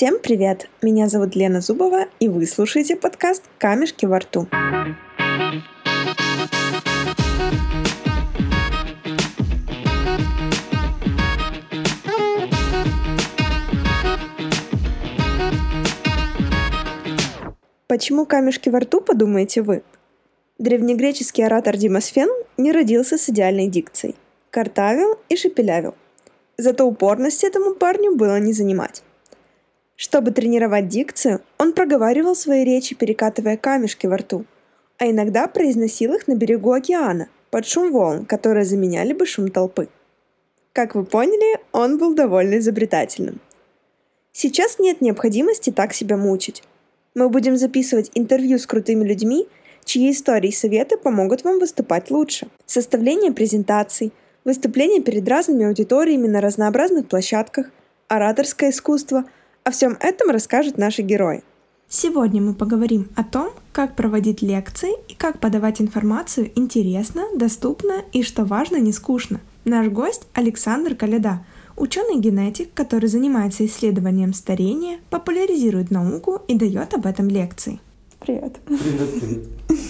Всем привет! Меня зовут Лена Зубова, и вы слушаете подкаст «Камешки во рту». Почему камешки во рту, подумаете вы? Древнегреческий оратор Димосфен не родился с идеальной дикцией. Картавил и шепелявил. Зато упорности этому парню было не занимать. Чтобы тренировать дикцию, он проговаривал свои речи, перекатывая камешки во рту, а иногда произносил их на берегу океана, под шум волн, которые заменяли бы шум толпы. Как вы поняли, он был довольно изобретательным. Сейчас нет необходимости так себя мучить. Мы будем записывать интервью с крутыми людьми, чьи истории и советы помогут вам выступать лучше. Составление презентаций, выступления перед разными аудиториями на разнообразных площадках, ораторское искусство – о всем этом расскажут наши герои. Сегодня мы поговорим о том, как проводить лекции и как подавать информацию интересно, доступно и, что важно, не скучно. Наш гость Александр Каледа, ученый-генетик, который занимается исследованием старения, популяризирует науку и дает об этом лекции. Привет. Привет, привет.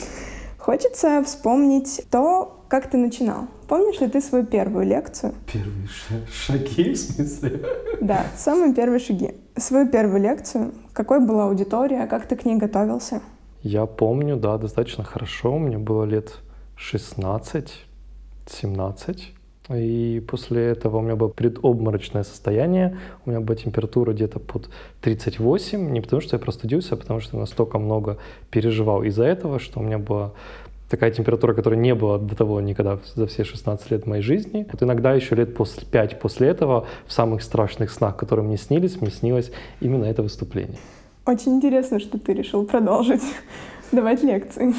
Хочется вспомнить то, как ты начинал? Помнишь ли ты свою первую лекцию? Первые шаги, в смысле? Да, самые первые шаги. Свою первую лекцию. Какой была аудитория? Как ты к ней готовился? Я помню, да, достаточно хорошо. Мне было лет 16, 17. И после этого у меня было предобморочное состояние, у меня была температура где-то под 38, не потому что я простудился, а потому что настолько много переживал из-за этого, что у меня была такая температура, которой не было до того никогда за все 16 лет моей жизни. Вот иногда еще лет после, 5 после этого в самых страшных снах, которые мне снились, мне снилось именно это выступление. Очень интересно, что ты решил продолжить давать лекции.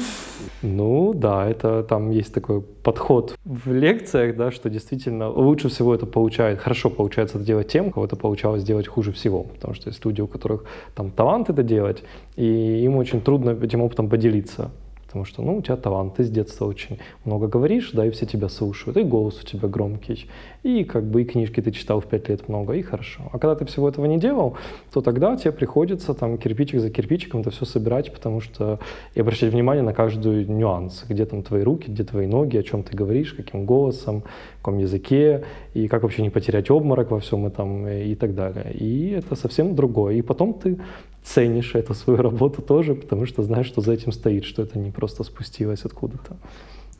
Ну да, это там есть такой подход в лекциях, да, что действительно лучше всего это получает, хорошо получается это делать тем, кого это получалось делать хуже всего. Потому что есть люди, у которых там талант это делать, и им очень трудно этим опытом поделиться потому что, ну, у тебя талант, ты с детства очень много говоришь, да, и все тебя слушают, и голос у тебя громкий, и как бы и книжки ты читал в пять лет много, и хорошо. А когда ты всего этого не делал, то тогда тебе приходится там кирпичик за кирпичиком это все собирать, потому что и обращать внимание на каждую нюанс, где там твои руки, где твои ноги, о чем ты говоришь, каким голосом, в каком языке, и как вообще не потерять обморок во всем этом и так далее. И это совсем другое. И потом ты ценишь эту свою работу тоже, потому что знаешь, что за этим стоит, что это не просто спустилось откуда-то.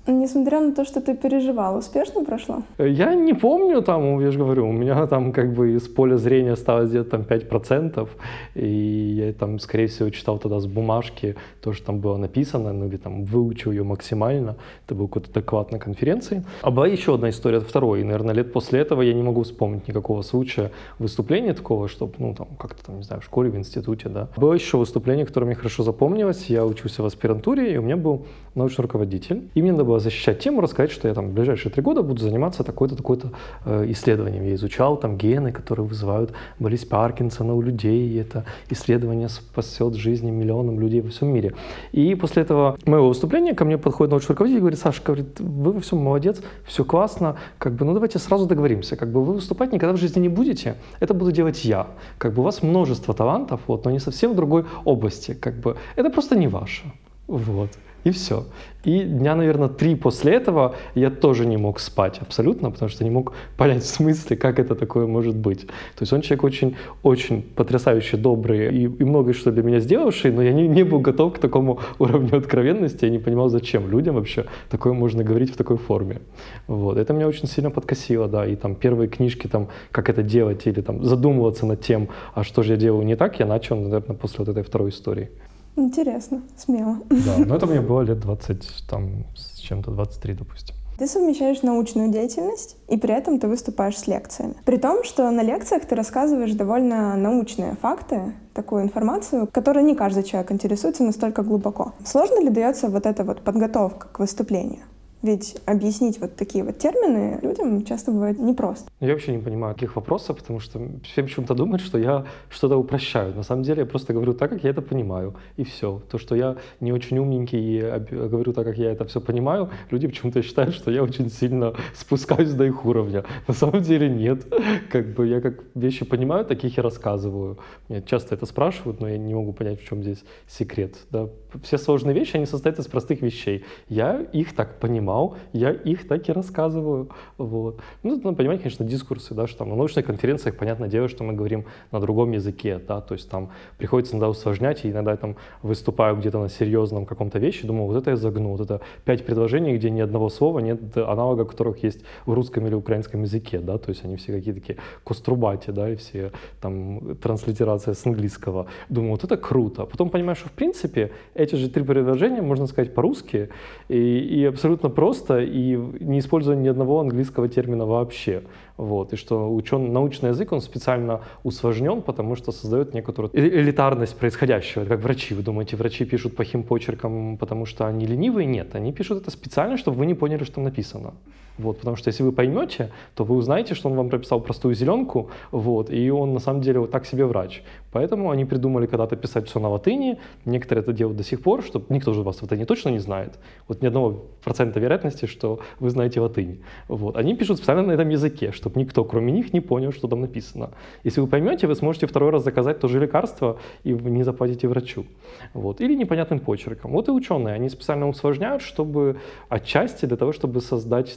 Несмотря на то, что ты переживал, успешно прошло? Я не помню, там, я же говорю, у меня там как бы из поля зрения осталось где-то там 5%, и я там, скорее всего, читал тогда с бумажки то, что там было написано, ну или там выучил ее максимально, это был какой-то доклад на конференции. А была еще одна история, второй, и, наверное, лет после этого я не могу вспомнить никакого случая выступления такого, чтобы, ну, там, как-то там, не знаю, в школе, в институте, да. Было еще выступление, которое мне хорошо запомнилось, я учился в аспирантуре, и у меня был научный руководитель, и мне надо было было защищать тему, рассказать, что я там в ближайшие три года буду заниматься такой-то, такой-то э, исследованием. Я изучал там гены, которые вызывают болезнь Паркинсона у людей, и это исследование спасет жизни миллионам людей во всем мире. И после этого моего выступления ко мне подходит научный руководитель и говорит, Саша, говорит, вы во всем молодец, все классно, как бы, ну давайте сразу договоримся, как бы вы выступать никогда в жизни не будете, это буду делать я. Как бы у вас множество талантов, вот, но не совсем в другой области, как бы, это просто не ваше. Вот. И все. И дня, наверное, три после этого я тоже не мог спать абсолютно, потому что не мог понять в смысле, как это такое может быть. То есть он человек очень, очень потрясающе добрый и, и многое что для меня сделавший, но я не, не был готов к такому уровню откровенности, я не понимал, зачем людям вообще такое можно говорить в такой форме. Вот. Это меня очень сильно подкосило, да, и там первые книжки, там, как это делать, или там задумываться над тем, а что же я делаю не так, я начал, наверное, после вот этой второй истории. Интересно, смело. Да, но это мне было лет 20, там, с чем-то 23, допустим. Ты совмещаешь научную деятельность, и при этом ты выступаешь с лекциями. При том, что на лекциях ты рассказываешь довольно научные факты, такую информацию, которой не каждый человек интересуется настолько глубоко. Сложно ли дается вот эта вот подготовка к выступлению? Ведь объяснить вот такие вот термины людям часто бывает непросто. Я вообще не понимаю таких вопросов, потому что все почему-то думают, что я что-то упрощаю. На самом деле я просто говорю так, как я это понимаю, и все. То, что я не очень умненький и говорю так, как я это все понимаю, люди почему-то считают, что я очень сильно спускаюсь до их уровня. На самом деле нет. Как бы я как вещи понимаю, таких и рассказываю. Меня часто это спрашивают, но я не могу понять, в чем здесь секрет. Да? Все сложные вещи, они состоят из простых вещей. Я их так понимал, я их так и рассказываю. Вот. Ну, надо понимать, конечно, дискурсы, да, что там на научных конференциях, понятное дело, что мы говорим на другом языке, да, то есть там приходится иногда усложнять, и иногда я там выступаю где-то на серьезном каком-то вещи, думаю, вот это я загну, вот это пять предложений, где ни одного слова нет аналога, которых есть в русском или украинском языке, да, то есть они все какие-то такие кострубати, да, и все там транслитерация с английского. Думаю, вот это круто. Потом понимаю, что в принципе эти же три предложения можно сказать по-русски и, и абсолютно просто, и не используя ни одного английского термина вообще. Вот, и что учен, научный язык, он специально усложнен, потому что создает некоторую элитарность происходящего. как врачи. Вы думаете, врачи пишут плохим почерком, потому что они ленивые? Нет, они пишут это специально, чтобы вы не поняли, что написано. Вот, потому что если вы поймете, то вы узнаете, что он вам прописал простую зеленку, вот, и он на самом деле вот так себе врач. Поэтому они придумали когда-то писать все на латыни, некоторые это делают до сих пор, чтобы никто же вас в латыни точно не знает. Вот ни одного процента вероятности, что вы знаете латынь. Вот. Они пишут специально на этом языке, чтобы никто, кроме них, не понял, что там написано. Если вы поймете, вы сможете второй раз заказать то же лекарство и не заплатите врачу. Вот. Или непонятным почерком. Вот и ученые, они специально усложняют, чтобы отчасти для того, чтобы создать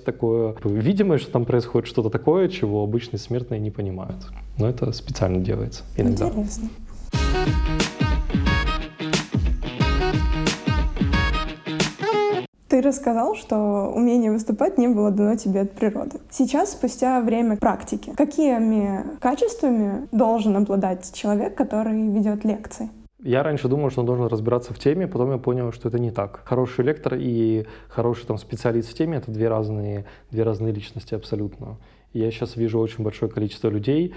такое видимое, что там происходит что-то такое, чего обычные смертные не понимают. Но это специально делается иногда. Интересно. Ты рассказал, что умение выступать не было дано тебе от природы. Сейчас, спустя время практики, какими качествами должен обладать человек, который ведет лекции? Я раньше думал, что он должен разбираться в теме, потом я понял, что это не так. Хороший лектор и хороший там, специалист в теме — это две разные, две разные личности абсолютно. Я сейчас вижу очень большое количество людей,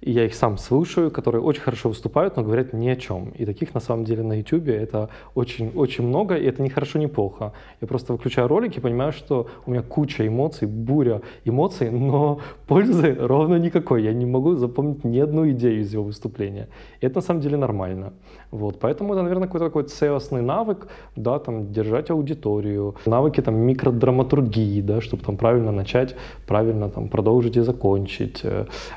и я их сам слушаю, которые очень хорошо выступают, но говорят ни о чем. И таких на самом деле на YouTube это очень-очень много, и это не хорошо, не плохо. Я просто выключаю ролики и понимаю, что у меня куча эмоций, буря эмоций, но пользы ровно никакой. Я не могу запомнить ни одну идею из его выступления. И это на самом деле нормально. Вот, поэтому это, наверное, какой-то такой целостный навык, да, там, держать аудиторию, навыки там микродраматургии, да, чтобы там правильно начать, правильно там продолжить и закончить.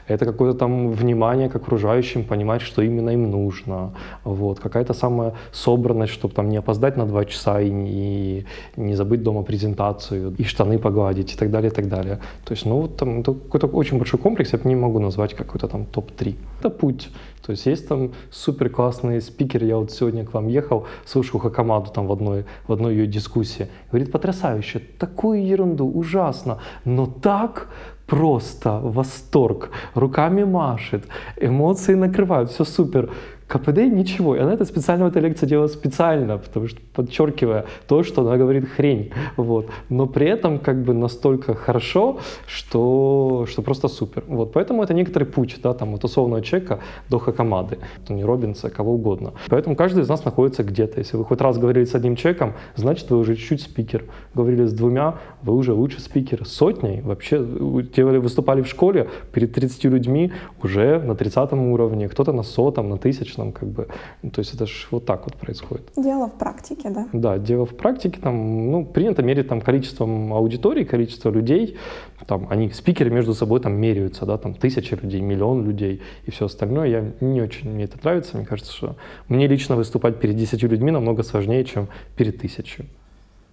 Это какое-то там внимание к окружающим, понимать, что именно им нужно. Вот, какая-то самая собранность, чтобы там не опоздать на два часа и не, не забыть дома презентацию, и штаны погладить и так далее, и так далее. То есть, ну, вот там это какой-то очень большой комплекс, я не могу назвать какой-то там топ-3. Это путь. То есть есть там супер классный спикер, я вот сегодня к вам ехал, слушал Хакамаду там в одной, в одной ее дискуссии. Говорит, потрясающе, такую ерунду, ужасно, но так просто восторг, руками машет, эмоции накрывают, все супер. КПД ничего. И она это специально, эта лекция делала специально, потому что подчеркивая то, что она говорит хрень. Вот. Но при этом как бы настолько хорошо, что, что просто супер. Вот. Поэтому это некоторый путь, да, там, от условного человека до Хакамады, Тони Робинса, кого угодно. Поэтому каждый из нас находится где-то. Если вы хоть раз говорили с одним человеком, значит, вы уже чуть-чуть спикер. Говорили с двумя, вы уже лучше спикер. Сотней вообще делали, выступали в школе перед 30 людьми уже на 30 уровне, кто-то на сотом, на тысячном нам как бы, ну, то есть это же вот так вот происходит. Дело в практике, да? Да, дело в практике, там, ну, принято мерить там количеством аудитории, количество людей, там, они, спикеры между собой там меряются, да, там, тысяча людей, миллион людей и все остальное, я не очень, мне это нравится, мне кажется, что мне лично выступать перед десятью людьми намного сложнее, чем перед тысячей.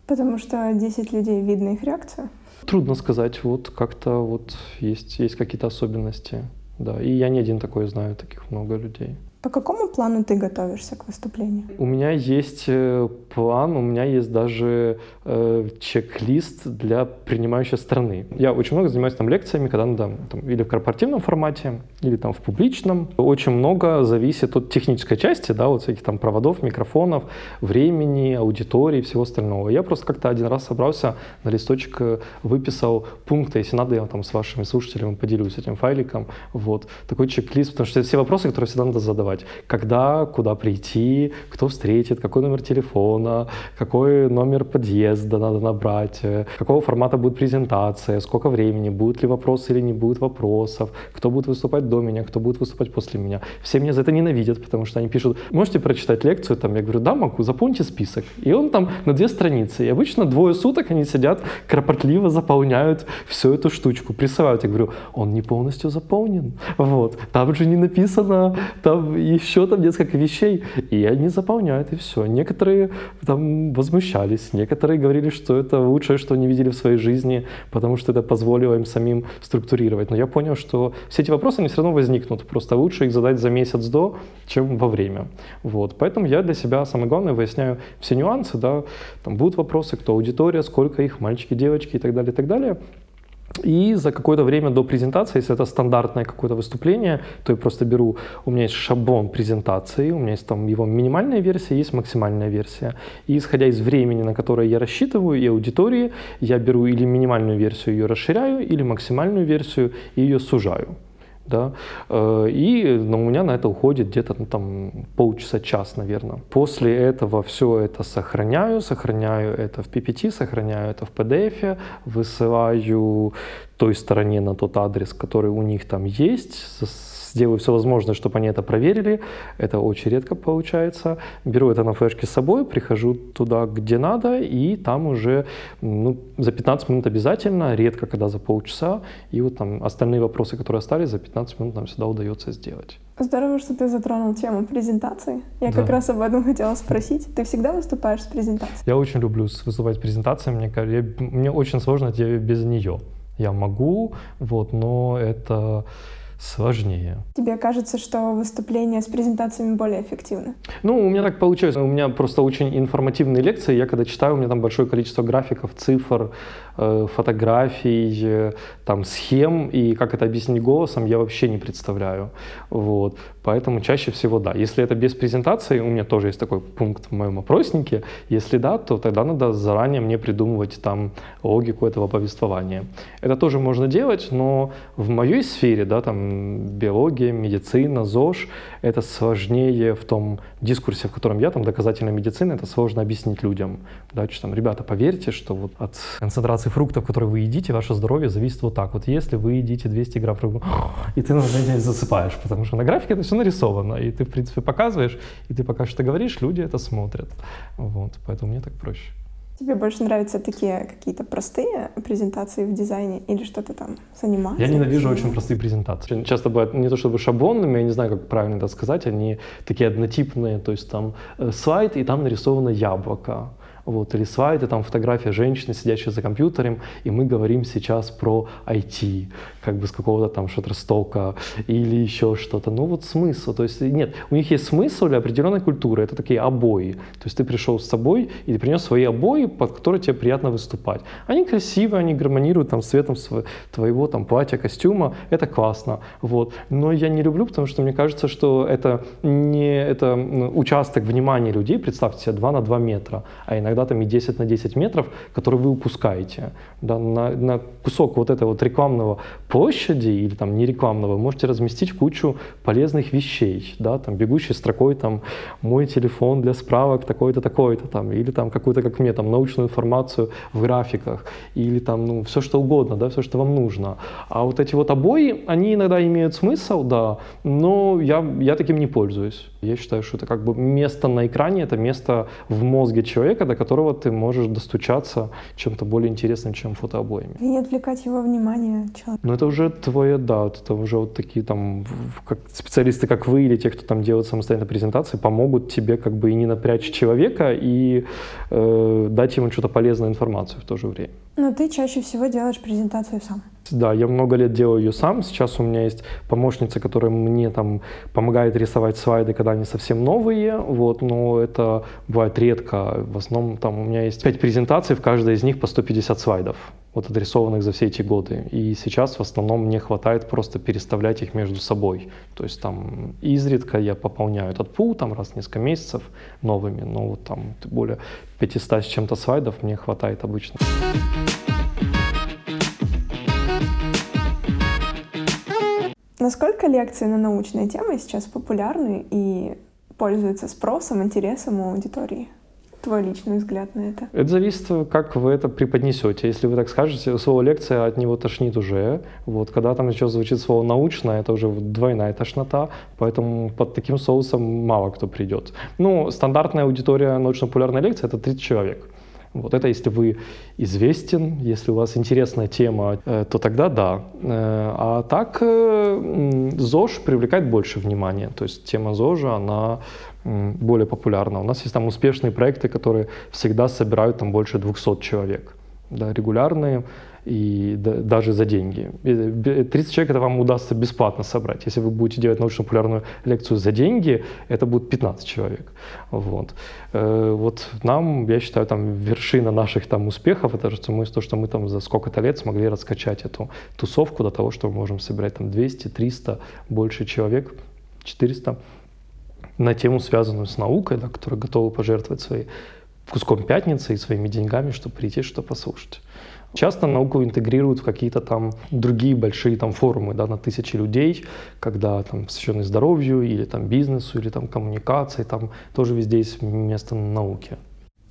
Потому что 10 людей, видно их реакцию? Трудно сказать, вот как-то вот есть, есть какие-то особенности, да, и я не один такой знаю, таких много людей. По какому плану ты готовишься к выступлению? У меня есть э, план, у меня есть даже э, чек-лист для принимающей страны. Я очень много занимаюсь там лекциями, когда надо там, или в корпоративном формате, или там в публичном. Очень много зависит от технической части, да, вот всяких там проводов, микрофонов, времени, аудитории, всего остального. Я просто как-то один раз собрался на листочек, э, выписал пункты, если надо, я там с вашими слушателями поделюсь этим файликом. Вот такой чек-лист, потому что все вопросы, которые всегда надо задавать организовать. Когда, куда прийти, кто встретит, какой номер телефона, какой номер подъезда надо набрать, э, какого формата будет презентация, сколько времени, будут ли вопросы или не будет вопросов, кто будет выступать до меня, кто будет выступать после меня. Все меня за это ненавидят, потому что они пишут, можете прочитать лекцию? Там, я говорю, да, могу, заполните список. И он там на две страницы. И обычно двое суток они сидят, кропотливо заполняют всю эту штучку, присылают. Я говорю, он не полностью заполнен. Вот. Там же не написано, там еще там несколько вещей. И они заполняют, и все. Некоторые там возмущались, некоторые говорили, что это лучшее, что они видели в своей жизни, потому что это позволило им самим структурировать. Но я понял, что все эти вопросы, они все равно возникнут. Просто лучше их задать за месяц до, чем во время. Вот. Поэтому я для себя, самое главное, выясняю все нюансы. Да. Там будут вопросы, кто аудитория, сколько их, мальчики, девочки и так далее, и так далее. И за какое-то время до презентации, если это стандартное какое-то выступление, то я просто беру, у меня есть шаблон презентации, у меня есть там его минимальная версия, есть максимальная версия. И исходя из времени, на которое я рассчитываю, и аудитории, я беру или минимальную версию ее расширяю, или максимальную версию и ее сужаю да, э, и ну, у меня на это уходит где-то ну, там полчаса, час, наверное. После этого все это сохраняю, сохраняю это в PPT, сохраняю это в PDF, высылаю той стороне на тот адрес, который у них там есть, сделаю все возможное, чтобы они это проверили. Это очень редко получается. Беру это на флешке с собой, прихожу туда, где надо, и там уже ну, за 15 минут обязательно, редко когда за полчаса. И вот там остальные вопросы, которые остались, за 15 минут нам всегда удается сделать. Здорово, что ты затронул тему презентации. Я да. как раз об этом хотела спросить. Ты всегда выступаешь с презентацией? Я очень люблю выступать с презентацией. Мне, я, мне очень сложно без нее. Я могу, вот, но это сложнее. Тебе кажется, что выступления с презентациями более эффективны? Ну, у меня так получается. У меня просто очень информативные лекции. Я когда читаю, у меня там большое количество графиков, цифр, фотографий, э, там, схем, и как это объяснить голосом, я вообще не представляю. Вот. Поэтому чаще всего да. Если это без презентации, у меня тоже есть такой пункт в моем опроснике. Если да, то тогда надо заранее мне придумывать там логику этого повествования. Это тоже можно делать, но в моей сфере, да, там биология, медицина, ЗОЖ, это сложнее в том дискурсе, в котором я, там доказательная медицина, это сложно объяснить людям. Да, что там, ребята, поверьте, что вот от концентрации фруктов, которые вы едите, ваше здоровье зависит вот так. Вот если вы едите 200 грамм фруктов, и ты на день засыпаешь, потому что на графике это все нарисовано, и ты, в принципе, показываешь, и ты пока что говоришь, люди это смотрят. Вот, поэтому мне так проще. Тебе больше нравятся такие какие-то простые презентации в дизайне или что-то там с анимацией? Я ненавижу очень простые презентации. Часто бывают не то чтобы шаблонными, я не знаю, как правильно это сказать, они такие однотипные, то есть там э, слайд, и там нарисовано яблоко вот, или слайды, там фотография женщины, сидящей за компьютером, и мы говорим сейчас про IT, как бы с какого-то там Шаттерстока или еще что-то. Ну вот смысл, то есть нет, у них есть смысл для определенной культуры, это такие обои. То есть ты пришел с собой и ты принес свои обои, под которые тебе приятно выступать. Они красивые, они гармонируют там цветом твоего там платья, костюма, это классно, вот. Но я не люблю, потому что мне кажется, что это не это участок внимания людей, представьте себе 2 на 2 метра, а иногда иногда там и 10 на 10 метров, которые вы упускаете. Да, на, на кусок вот этого вот рекламного площади или там не рекламного можете разместить кучу полезных вещей, да, там бегущей строкой там мой телефон для справок такой-то, такой-то там, или там какую-то, как мне, там научную информацию в графиках, или там, ну, все что угодно, да, все, что вам нужно. А вот эти вот обои, они иногда имеют смысл, да, но я, я таким не пользуюсь. Я считаю, что это как бы место на экране, это место в мозге человека, которого ты можешь достучаться чем-то более интересным, чем фотообоями. И не отвлекать его внимание человека. Ну это уже твое, да, это уже вот такие там как специалисты, как вы, или те, кто там делает самостоятельно презентации, помогут тебе как бы и не напрячь человека, и э, дать ему что-то полезную информацию в то же время. Но ты чаще всего делаешь презентацию сам. Да, я много лет делаю ее сам. Сейчас у меня есть помощница, которая мне там помогает рисовать слайды, когда они совсем новые. Вот, но это бывает редко. В основном там у меня есть пять презентаций, в каждой из них по 150 слайдов, вот отрисованных за все эти годы. И сейчас в основном мне хватает просто переставлять их между собой. То есть там изредка я пополняю этот пул там раз в несколько месяцев новыми, но вот там более 500 с чем-то слайдов мне хватает обычно. Насколько лекции на научные темы сейчас популярны и пользуются спросом, интересом у аудитории? Твой личный взгляд на это? Это зависит, как вы это преподнесете. Если вы так скажете, слово лекция от него тошнит уже. Вот, когда там еще звучит слово научное, это уже двойная тошнота, поэтому под таким соусом мало кто придет. Ну, стандартная аудитория научно-популярной лекции — это 30 человек. Вот это если вы известен, если у вас интересная тема, э, то тогда да. Э, а так э, ЗОЖ привлекает больше внимания. То есть тема ЗОЖа, она более популярна. У нас есть там успешные проекты, которые всегда собирают там больше 200 человек. Да, регулярные и даже за деньги. 30 человек это вам удастся бесплатно собрать. Если вы будете делать научно-популярную лекцию за деньги, это будет 15 человек. Вот. Э, вот нам, я считаю, там вершина наших там успехов, это мы, то, что мы там за сколько-то лет смогли раскачать эту тусовку до того, что мы можем собирать там 200, 300, больше человек, 400 на тему, связанную с наукой, да, которые готовы пожертвовать своей куском пятницы и своими деньгами, чтобы прийти, что послушать. Часто науку интегрируют в какие-то там другие большие там форумы, да, на тысячи людей, когда там посвященные здоровью или там бизнесу, или там коммуникации, там тоже везде есть место науки.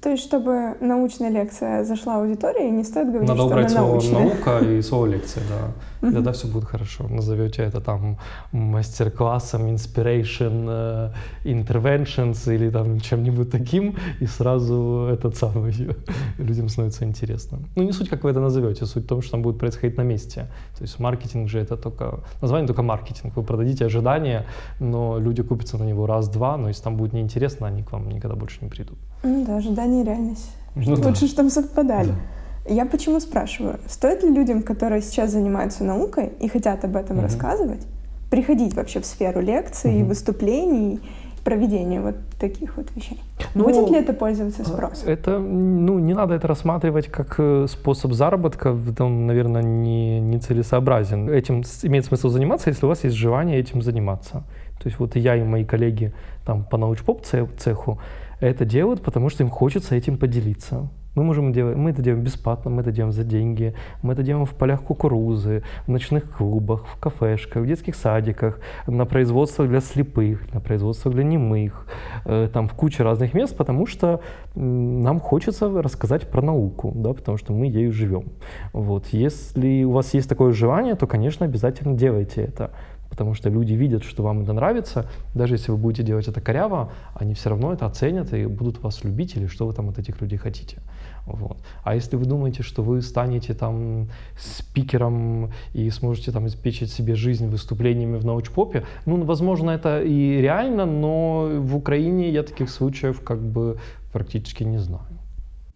То есть, чтобы научная лекция зашла в аудиторию, не стоит говорить, Надо что убрать она научная. наука и слово лекция, да. И тогда все будет хорошо. Назовете это там мастер-классом, inspiration, uh, interventions или там чем-нибудь таким, и сразу этот самый людям становится интересно. Ну, не суть, как вы это назовете, суть в том, что там будет происходить на месте. То есть маркетинг же это только, название только маркетинг. Вы продадите ожидания, но люди купятся на него раз-два, но если там будет неинтересно, они к вам никогда больше не придут. Ну да, ожидание и реальность. Ну Лучше, да. чтобы совпадали. Да. Я почему спрашиваю, стоит ли людям, которые сейчас занимаются наукой и хотят об этом Мгм. рассказывать, приходить вообще в сферу лекций, Мгм. выступлений, проведения вот таких вот вещей? Ну, Будет ли это пользоваться спросом? Это, ну, не надо это рассматривать как э, способ заработка, он, наверное, не, не целесообразен. Этим имеет смысл заниматься, если у вас есть желание этим заниматься. То есть вот я и мои коллеги там по научпоп це- цеху это делают, потому что им хочется этим поделиться. Мы можем делать, мы это делаем бесплатно, мы это делаем за деньги, мы это делаем в полях кукурузы, в ночных клубах, в кафешках, в детских садиках, на производствах для слепых, на производствах для немых, э, там в куче разных мест, потому что нам хочется рассказать про науку, да, потому что мы ею живем. Вот. Если у вас есть такое желание, то, конечно, обязательно делайте это. Потому что люди видят, что вам это нравится, даже если вы будете делать это коряво, они все равно это оценят и будут вас любить или что вы там от этих людей хотите. Вот. А если вы думаете, что вы станете там спикером и сможете там обеспечить себе жизнь выступлениями в научпопе, ну, возможно, это и реально, но в Украине я таких случаев как бы практически не знаю.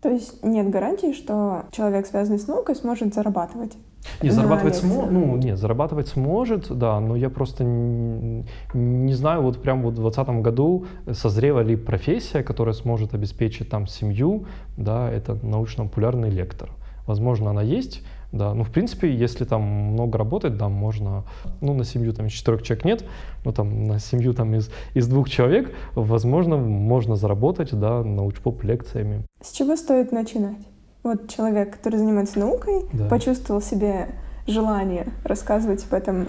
То есть нет гарантии, что человек, связанный с наукой, сможет зарабатывать? Не, зарабатывать сможет, ну, нет, зарабатывать сможет, да, но я просто не, не знаю, вот прям вот в 2020 году созрела ли профессия, которая сможет обеспечить там семью, да, это научно-популярный лектор. Возможно, она есть, да, ну, в принципе, если там много работать, да, можно, ну, на семью там из четырех человек нет, но там на семью там из, из двух человек, возможно, можно заработать, да, научпоп лекциями. С чего стоит начинать? Вот человек, который занимается наукой, Да. почувствовал себе желание рассказывать об этом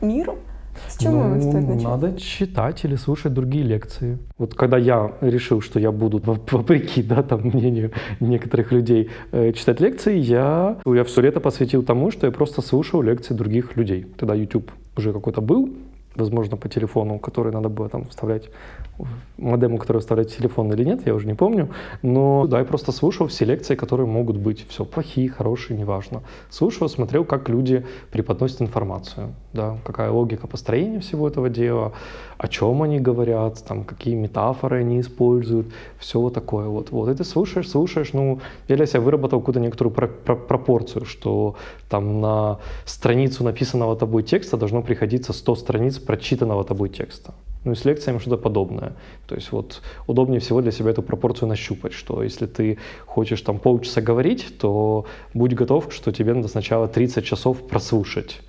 миру. С чего Ну, стоит начать? Надо читать или слушать другие лекции. Вот когда я решил, что я буду, воп- вопреки да, там, мнению некоторых людей, э, читать лекции, я, я все лето посвятил тому, что я просто слушал лекции других людей. Тогда YouTube уже какой-то был, возможно, по телефону, который надо было там вставлять, модему, который вставлять в телефон или нет, я уже не помню. Но да, я просто слушал все лекции, которые могут быть. Все, плохие, хорошие, неважно. Слушал, смотрел, как люди преподносят информацию, да, какая логика построения всего этого дела, о чем они говорят, там, какие метафоры они используют, все вот такое вот. Вот, и ты слушаешь, слушаешь, ну, я для себя выработал какую-то некоторую про- про- пропорцию, что там на страницу написанного тобой текста должно приходиться 100 страниц прочитанного тобой текста. Ну и с лекциями что-то подобное. То есть вот удобнее всего для себя эту пропорцию нащупать, что если ты хочешь там полчаса говорить, то будь готов, что тебе надо сначала 30 часов прослушать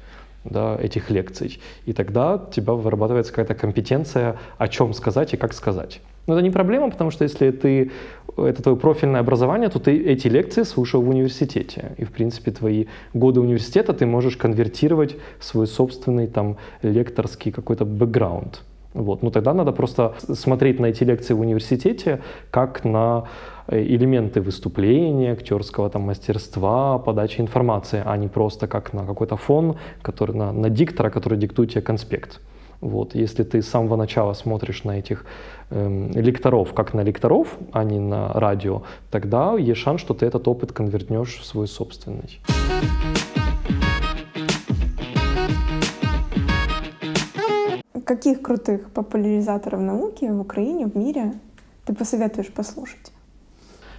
да, этих лекций. И тогда у тебя вырабатывается какая-то компетенция, о чем сказать и как сказать. Но это не проблема, потому что если ты, это твое профильное образование, то ты эти лекции слушал в университете. И, в принципе, твои годы университета ты можешь конвертировать в свой собственный там лекторский какой-то бэкграунд. Вот. Ну тогда надо просто смотреть на эти лекции в университете как на э, элементы выступления, актерского там, мастерства, подачи информации, а не просто как на какой-то фон, который, на, на диктора, который диктует тебе конспект. Вот. Если ты с самого начала смотришь на этих эм, лекторов как на лекторов, а не на радио, тогда есть шанс, что ты этот опыт конвертнешь в свой собственный. Каких крутых популяризаторов науки в Украине, в мире ты посоветуешь послушать?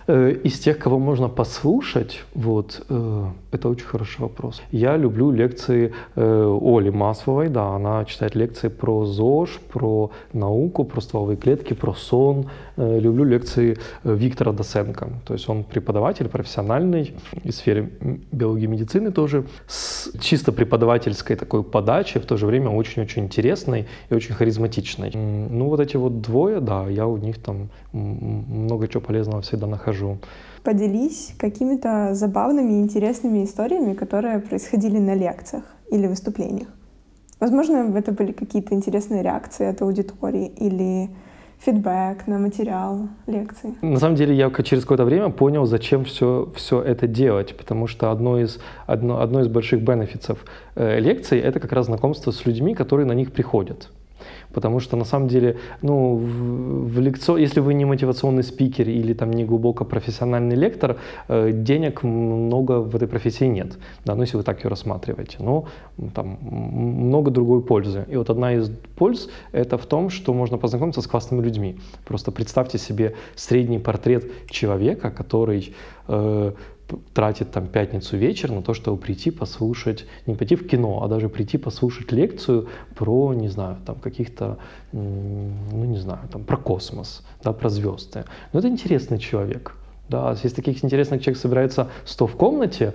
Э, из тех, кого можно послушать, вот, э, это очень хороший вопрос. Я люблю лекции э, Оли Масловой, да, она читает лекции про ЗОЖ, про науку, про стволовые клетки, про сон. Люблю лекции Виктора Досенко, то есть он преподаватель профессиональный в сфере биологии и медицины тоже, с чисто преподавательской такой подачей, в то же время очень-очень интересной и очень харизматичной. Ну, вот эти вот двое, да, я у них там много чего полезного всегда нахожу. Поделись какими-то забавными и интересными историями, которые происходили на лекциях или выступлениях. Возможно, это были какие-то интересные реакции от аудитории или фидбэк на материал лекции. На самом деле я через какое-то время понял, зачем все, все это делать, потому что одно из, одно, одно из больших бенефитов э, лекций — это как раз знакомство с людьми, которые на них приходят. Потому что на самом деле, ну, в, в лекцо... если вы не мотивационный спикер или там не глубоко профессиональный лектор, э, денег много в этой профессии нет. Да, ну, если вы так ее рассматриваете. Но там много другой пользы. И вот одна из польз это в том, что можно познакомиться с классными людьми. Просто представьте себе средний портрет человека, который э, тратит там пятницу вечер на то, чтобы прийти послушать, не пойти в кино, а даже прийти послушать лекцию про, не знаю, там каких-то, ну не знаю, там про космос, да, про звезды. Но это интересный человек. Да, если таких интересных человек собирается 100 в комнате,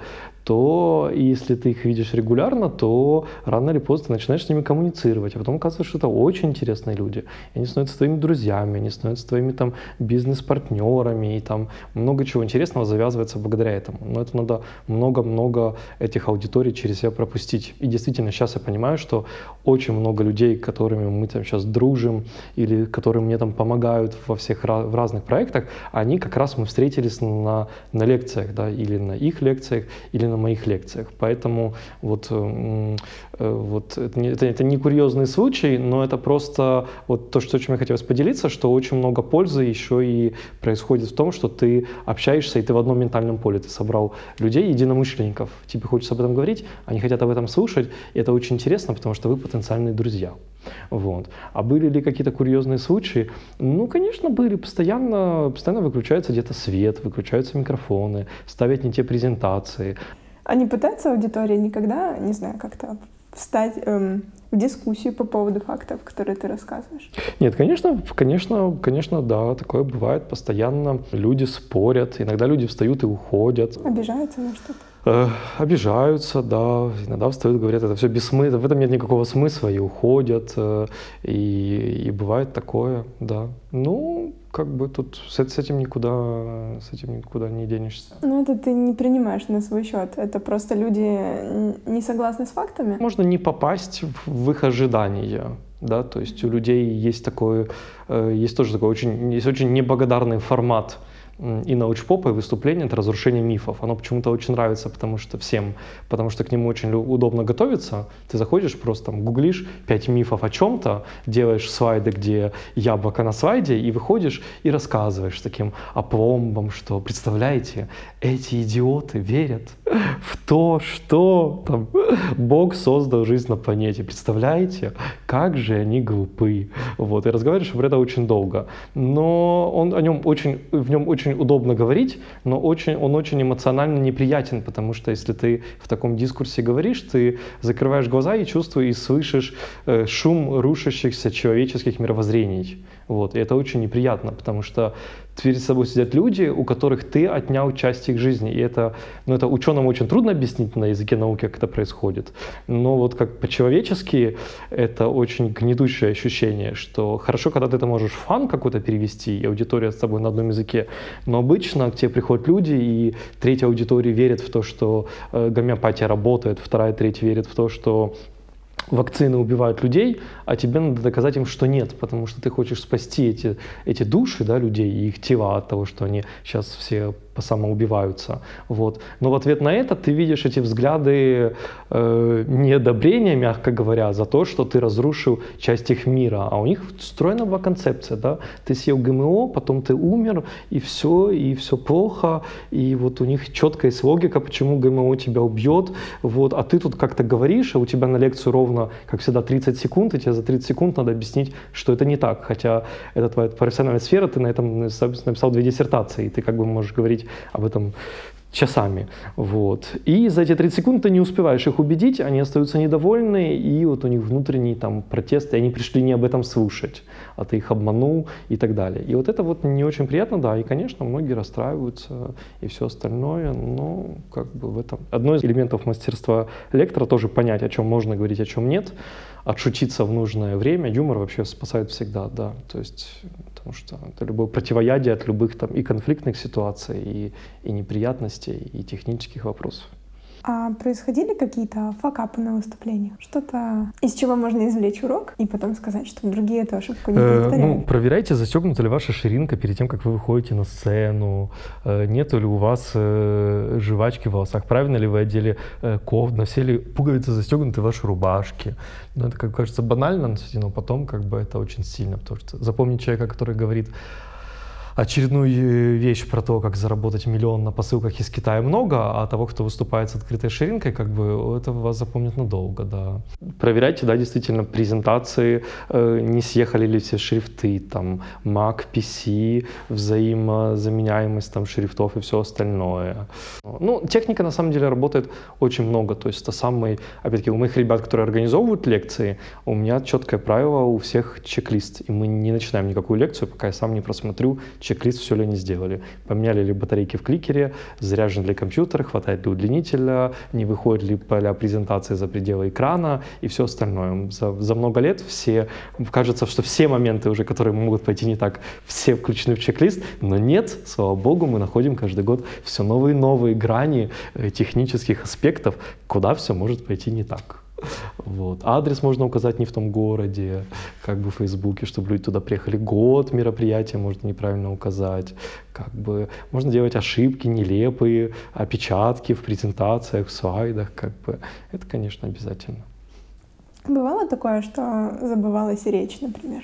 то если ты их видишь регулярно, то рано или поздно ты начинаешь с ними коммуницировать, а потом оказывается, что это очень интересные люди. И они становятся твоими друзьями, они становятся твоими там бизнес-партнерами, и там много чего интересного завязывается благодаря этому. Но это надо много-много этих аудиторий через себя пропустить. И действительно, сейчас я понимаю, что очень много людей, которыми мы там сейчас дружим, или которые мне там помогают во всех в разных проектах, они как раз мы встретились на, на лекциях, да, или на их лекциях, или на моих лекциях. Поэтому вот, э, э, вот это, это, это не курьезный случай, но это просто вот то, что, чем я хотелось поделиться, что очень много пользы еще и происходит в том, что ты общаешься, и ты в одном ментальном поле. Ты собрал людей, единомышленников. Тебе хочется об этом говорить, они хотят об этом слушать, и это очень интересно, потому что вы потенциальные друзья. Вот. А были ли какие-то курьезные случаи? Ну, конечно, были. Постоянно, постоянно выключается где-то свет, выключаются микрофоны, ставят не те презентации. А не пытается аудитория никогда, не знаю, как-то встать эм, в дискуссию по поводу фактов, которые ты рассказываешь? Нет, конечно, конечно, конечно, да, такое бывает постоянно. Люди спорят, иногда люди встают и уходят. Обижаются на что-то? Э, обижаются, да, иногда встают, говорят, это все бессмысленно, в этом нет никакого смысла, и уходят, э, и, и бывает такое, да. Ну, как бы тут с, с этим никуда, с этим никуда не денешься. Ну, это ты не принимаешь на свой счет, это просто люди не согласны с фактами? Можно не попасть в их ожидания, да, то есть у людей есть такой, э, есть тоже такой очень, есть очень неблагодарный формат и научпопа, и выступление — это разрушение мифов. Оно почему-то очень нравится, потому что всем, потому что к нему очень удобно готовиться. Ты заходишь, просто там гуглишь пять мифов о чем-то, делаешь слайды, где яблоко на слайде, и выходишь и рассказываешь таким опломбом, что, представляете, эти идиоты верят в то, что там, Бог создал жизнь на планете. Представляете, как же они глупы. Вот, и разговариваешь про это очень долго. Но он о нем очень, в нем очень очень удобно говорить, но очень, он очень эмоционально неприятен, потому что если ты в таком дискурсе говоришь, ты закрываешь глаза и чувствуешь и слышишь э, шум рушащихся человеческих мировоззрений. Вот, и это очень неприятно, потому что перед собой сидят люди, у которых ты отнял часть их жизни. И это, ну, это ученым очень трудно объяснить на языке науки, как это происходит. Но вот как по-человечески это очень гнетущее ощущение, что хорошо, когда ты это можешь фан какой-то перевести, и аудитория с тобой на одном языке, но обычно к тебе приходят люди, и третья аудитория верит в то, что э, гомеопатия работает, вторая треть верит в то, что вакцины убивают людей, а тебе надо доказать им, что нет, потому что ты хочешь спасти эти, эти души да, людей и их тела от того, что они сейчас все самоубиваются. Вот. Но в ответ на это ты видишь эти взгляды э, неодобрения, мягко говоря, за то, что ты разрушил часть их мира. А у них встроена была концепция. Да? Ты съел ГМО, потом ты умер, и все, и все плохо. И вот у них четкая есть логика, почему ГМО тебя убьет. Вот. А ты тут как-то говоришь, а у тебя на лекцию ровно, как всегда, 30 секунд, и тебе за 30 секунд надо объяснить, что это не так. Хотя это твоя профессиональная сфера, ты на этом написал две диссертации, и ты как бы можешь говорить об этом часами. Вот. И за эти 30 секунд ты не успеваешь их убедить, они остаются недовольны, и вот у них внутренний там протест, и они пришли не об этом слушать, а ты их обманул и так далее. И вот это вот не очень приятно, да, и, конечно, многие расстраиваются и все остальное, но как бы в этом... Одно из элементов мастерства лектора тоже понять, о чем можно говорить, о чем нет, отшутиться в нужное время. Юмор вообще спасает всегда, да. То есть потому что это любое противоядие от любых там и конфликтных ситуаций, и, и неприятностей, и технических вопросов. А происходили какие-то факапы на выступлениях? Что-то, из чего можно извлечь урок и потом сказать, что другие эту ошибку не? Э, ну, проверяйте, застегнута ли ваша ширинка перед тем, как вы выходите на сцену. Э, нету ли у вас э, жвачки в волосах? Правильно ли вы одели? На все ли пуговицы застегнуты в вашей рубашке? Ну, это, как кажется, банально, но потом как бы это очень сильно. Потому что запомнить человека, который говорит очередную э, вещь про то, как заработать миллион на посылках из Китая много, а того, кто выступает с открытой ширинкой, как бы это вас запомнит надолго, да. Проверяйте, да, действительно, презентации, э, не съехали ли все шрифты, там, Mac, PC, взаимозаменяемость там шрифтов и все остальное. Ну, техника на самом деле работает очень много, то есть это самый, опять-таки, у моих ребят, которые организовывают лекции, у меня четкое правило, у всех чек-лист, и мы не начинаем никакую лекцию, пока я сам не просмотрю чек-лист, все ли они сделали. Поменяли ли батарейки в кликере, заряжен ли компьютер, хватает ли удлинителя, не выходит ли поля презентации за пределы экрана и все остальное. За, за много лет все, кажется, что все моменты уже, которые могут пойти не так, все включены в чек-лист, но нет, слава богу, мы находим каждый год все новые и новые грани э, технических аспектов, куда все может пойти не так. Вот. Адрес можно указать не в том городе, как бы в Фейсбуке, чтобы люди туда приехали. Год мероприятия можно неправильно указать. Как бы можно делать ошибки нелепые, опечатки в презентациях, в слайдах. Как бы. Это, конечно, обязательно. Бывало такое, что забывалась речь, например?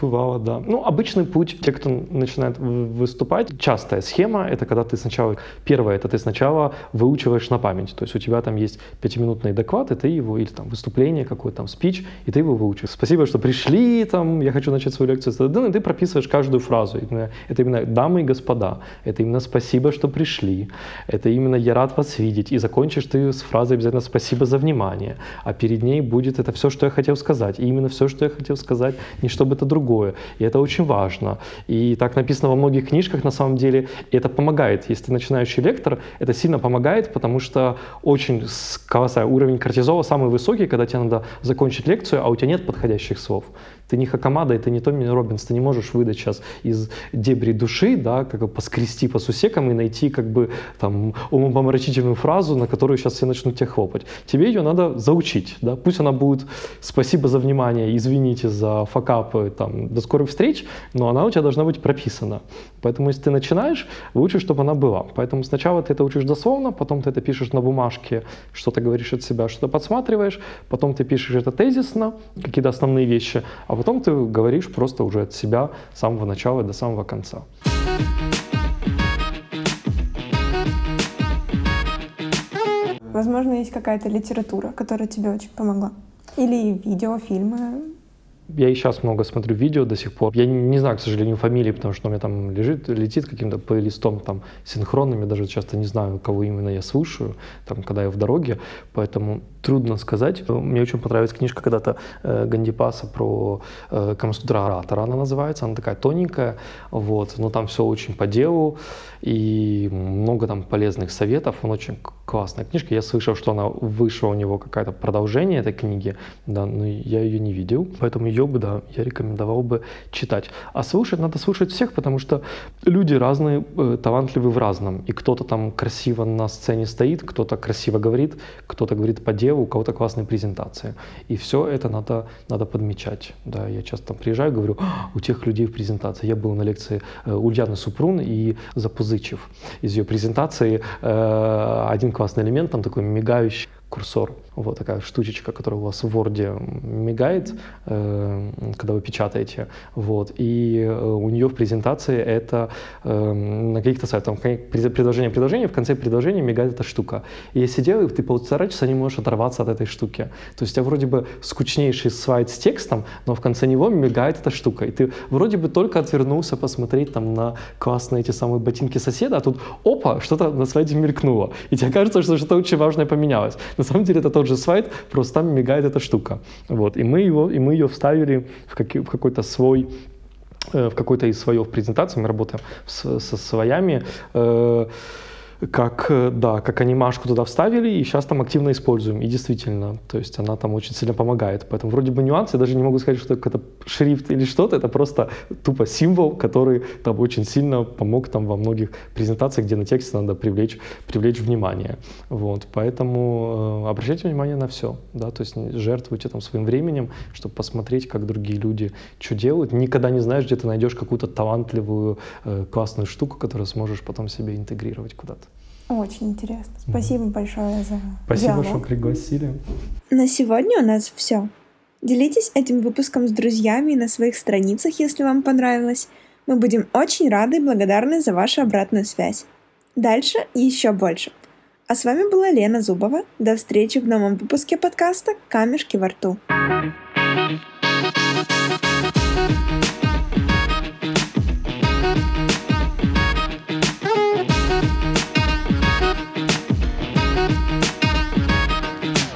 Бывало, да. Ну, обычный путь, те, кто начинает выступать, частая схема, это когда ты сначала, первое, это ты сначала выучиваешь на память, то есть у тебя там есть пятиминутный доклад, и ты его, или там выступление, какой-то там спич, и ты его выучишь. Спасибо, что пришли, там, я хочу начать свою лекцию, и ты прописываешь каждую фразу. Это именно «дамы и господа», это именно «спасибо, что пришли», это именно «я рад вас видеть», и закончишь ты с фразой обязательно «спасибо за внимание», а перед ней будет это все, что я хотел сказать, и именно все, что я хотел сказать, не чтобы это другое другое. И это очень важно. И так написано во многих книжках на самом деле. И это помогает. Если ты начинающий лектор, это сильно помогает, потому что очень колоссальный уровень кортизола самый высокий, когда тебе надо закончить лекцию, а у тебя нет подходящих слов. Ты не Хакамада, и ты не Томми Робинс, ты не можешь выдать сейчас из дебри души, да, как бы поскрести по сусекам и найти как бы там умопомрачительную фразу, на которую сейчас все начнут тебя хлопать. Тебе ее надо заучить, да, пусть она будет «спасибо за внимание, извините за факапы, там, до скорых встреч», но она у тебя должна быть прописана. Поэтому если ты начинаешь, лучше, чтобы она была. Поэтому сначала ты это учишь дословно, потом ты это пишешь на бумажке, что-то говоришь от себя, что-то подсматриваешь, потом ты пишешь это тезисно, какие-то основные вещи, а потом ты говоришь просто уже от себя с самого начала до самого конца. Возможно, есть какая-то литература, которая тебе очень помогла. Или видеофильмы. Я и сейчас много смотрю видео до сих пор. Я не, не знаю, к сожалению, фамилии, потому что у меня там лежит, летит каким-то плейлистом там синхронным. Я даже часто не знаю, кого именно я слушаю, там, когда я в дороге. Поэтому трудно сказать. Мне очень понравилась книжка когда-то э, Гандипаса про э, Камасутра оратора, она называется. Она такая тоненькая, вот, но там все очень по делу и много там полезных советов. Он очень классная книжка. Я слышал, что она вышла у него какое-то продолжение этой книги, да, но я ее не видел, поэтому ее бы, да, я рекомендовал бы читать. А слушать надо слушать всех, потому что люди разные, э, талантливы в разном. И кто-то там красиво на сцене стоит, кто-то красиво говорит, кто-то говорит по делу, у кого-то классные презентации. И все это надо, надо подмечать. Да, я часто там приезжаю, говорю, «А, у тех людей в презентации. Я был на лекции э, Ульяны Супрун и Запузычев. Из ее презентации э, один классный элемент, там такой мигающий курсор вот такая штучечка, которая у вас в Word мигает, э, когда вы печатаете. Вот. И э, у нее в презентации это э, на каких-то сайтах, там, предложение предложение, в конце предложения мигает эта штука. И я сидел, и ты полтора часа не можешь оторваться от этой штуки. То есть у тебя вроде бы скучнейший слайд с текстом, но в конце него мигает эта штука. И ты вроде бы только отвернулся посмотреть там на классные эти самые ботинки соседа, а тут опа, что-то на слайде мелькнуло. И тебе кажется, что что-то очень важное поменялось. На самом деле это тот же слайд, просто там мигает эта штука. Вот. И, мы его, и мы ее вставили в, как, в какой-то свой э, в какой-то из слоев презентации, мы работаем с, со своями, э, как, э, да, как анимашку туда вставили, и сейчас там активно используем. И действительно, то есть она там очень сильно помогает. Поэтому вроде бы нюансы, я даже не могу сказать, что это шрифт или что-то, это просто тупо символ, который там очень сильно помог там во многих презентациях, где на тексте надо привлечь, привлечь внимание. Вот, поэтому э, обращайте внимание на все, да, то есть жертвуйте там своим временем, чтобы посмотреть, как другие люди что делают. Никогда не знаешь, где ты найдешь какую-то талантливую, э, классную штуку, которую сможешь потом себе интегрировать куда-то. Очень интересно. Спасибо mm. большое за Спасибо, диалог. что пригласили. На сегодня у нас все. Делитесь этим выпуском с друзьями на своих страницах, если вам понравилось. Мы будем очень рады и благодарны за вашу обратную связь. Дальше еще больше. А с вами была Лена Зубова. До встречи в новом выпуске подкаста «Камешки во рту».